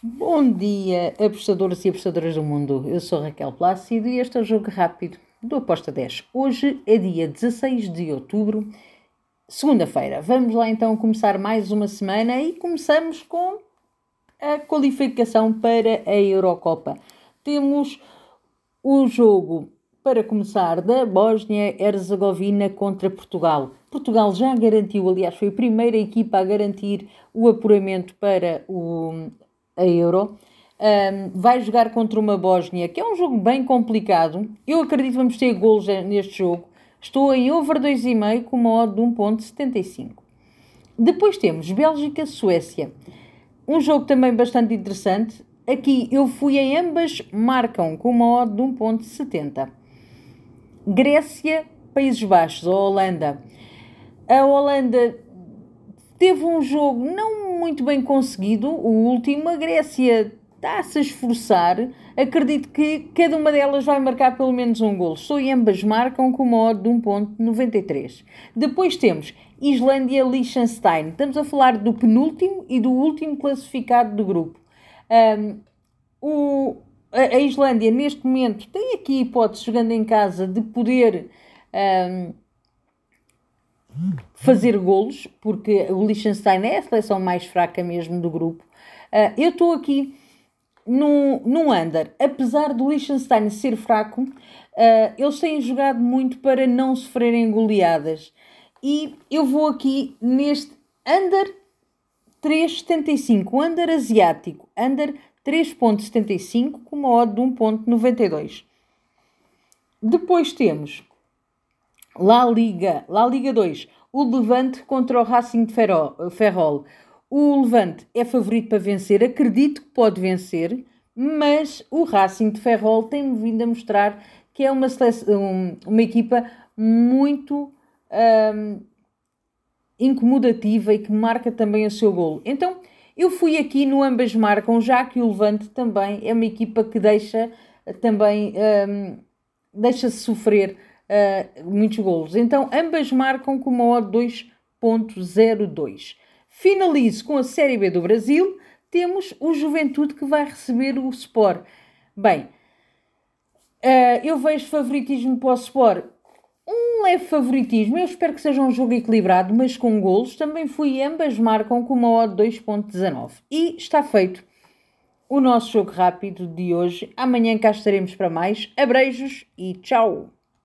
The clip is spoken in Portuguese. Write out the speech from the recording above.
Bom dia, apostadores e apostadoras do mundo. Eu sou Raquel Plácido e este é o Jogo Rápido do Aposta 10. Hoje é dia 16 de outubro, segunda-feira. Vamos lá então começar mais uma semana e começamos com a qualificação para a Eurocopa. Temos o jogo para começar da Bósnia-Herzegovina contra Portugal. Portugal já garantiu, aliás, foi a primeira equipa a garantir o apuramento para o a Euro. Um, vai jogar contra uma Bósnia, que é um jogo bem complicado. Eu acredito que vamos ter golos neste jogo. Estou em over 2,5 com uma odd de 1.75. Depois temos Bélgica-Suécia. Um jogo também bastante interessante. Aqui eu fui em ambas marcam com uma odd de 1.70. Grécia, Países Baixos, a Holanda. A Holanda teve um jogo não muito bem conseguido. O último, a Grécia está-se a esforçar. Acredito que cada uma delas vai marcar pelo menos um gol. Só e ambas marcam com uma odd de 1.93. Depois temos Islândia-Liechtenstein. Estamos a falar do penúltimo e do último classificado do grupo. Um, o, a, a, Islândia, neste momento, tem aqui hipótese, jogando em casa, de poder... Um, fazer golos, porque o Liechtenstein é a seleção mais fraca mesmo do grupo. Uh, eu estou aqui no under. Apesar do Liechtenstein ser fraco, uh, eles têm jogado muito para não sofrerem goleadas. E eu vou aqui neste under 3,75, under asiático, under 3,75 com uma odd de 1,92. Depois temos La Liga, La Liga 2, o Levante contra o Racing de Ferrol. O Levante é favorito para vencer, acredito que pode vencer, mas o Racing de Ferrol tem vindo a mostrar que é uma, seleção, uma equipa muito um, incomodativa e que marca também o seu golo. Então, eu fui aqui no ambas marcam, já que o Levante também é uma equipa que deixa também um, deixa-se sofrer uh, muitos golos. Então, ambas marcam com uma odd 2.02. Finalizo com a Série B do Brasil. Temos o Juventude que vai receber o Sport. Bem, uh, eu vejo favoritismo para o Sport. Um leve favoritismo, eu espero que seja um jogo equilibrado, mas com golos. Também fui, ambas marcam com uma odd 2.19. E está feito o nosso jogo rápido de hoje. Amanhã cá estaremos para mais. Abreijos e tchau!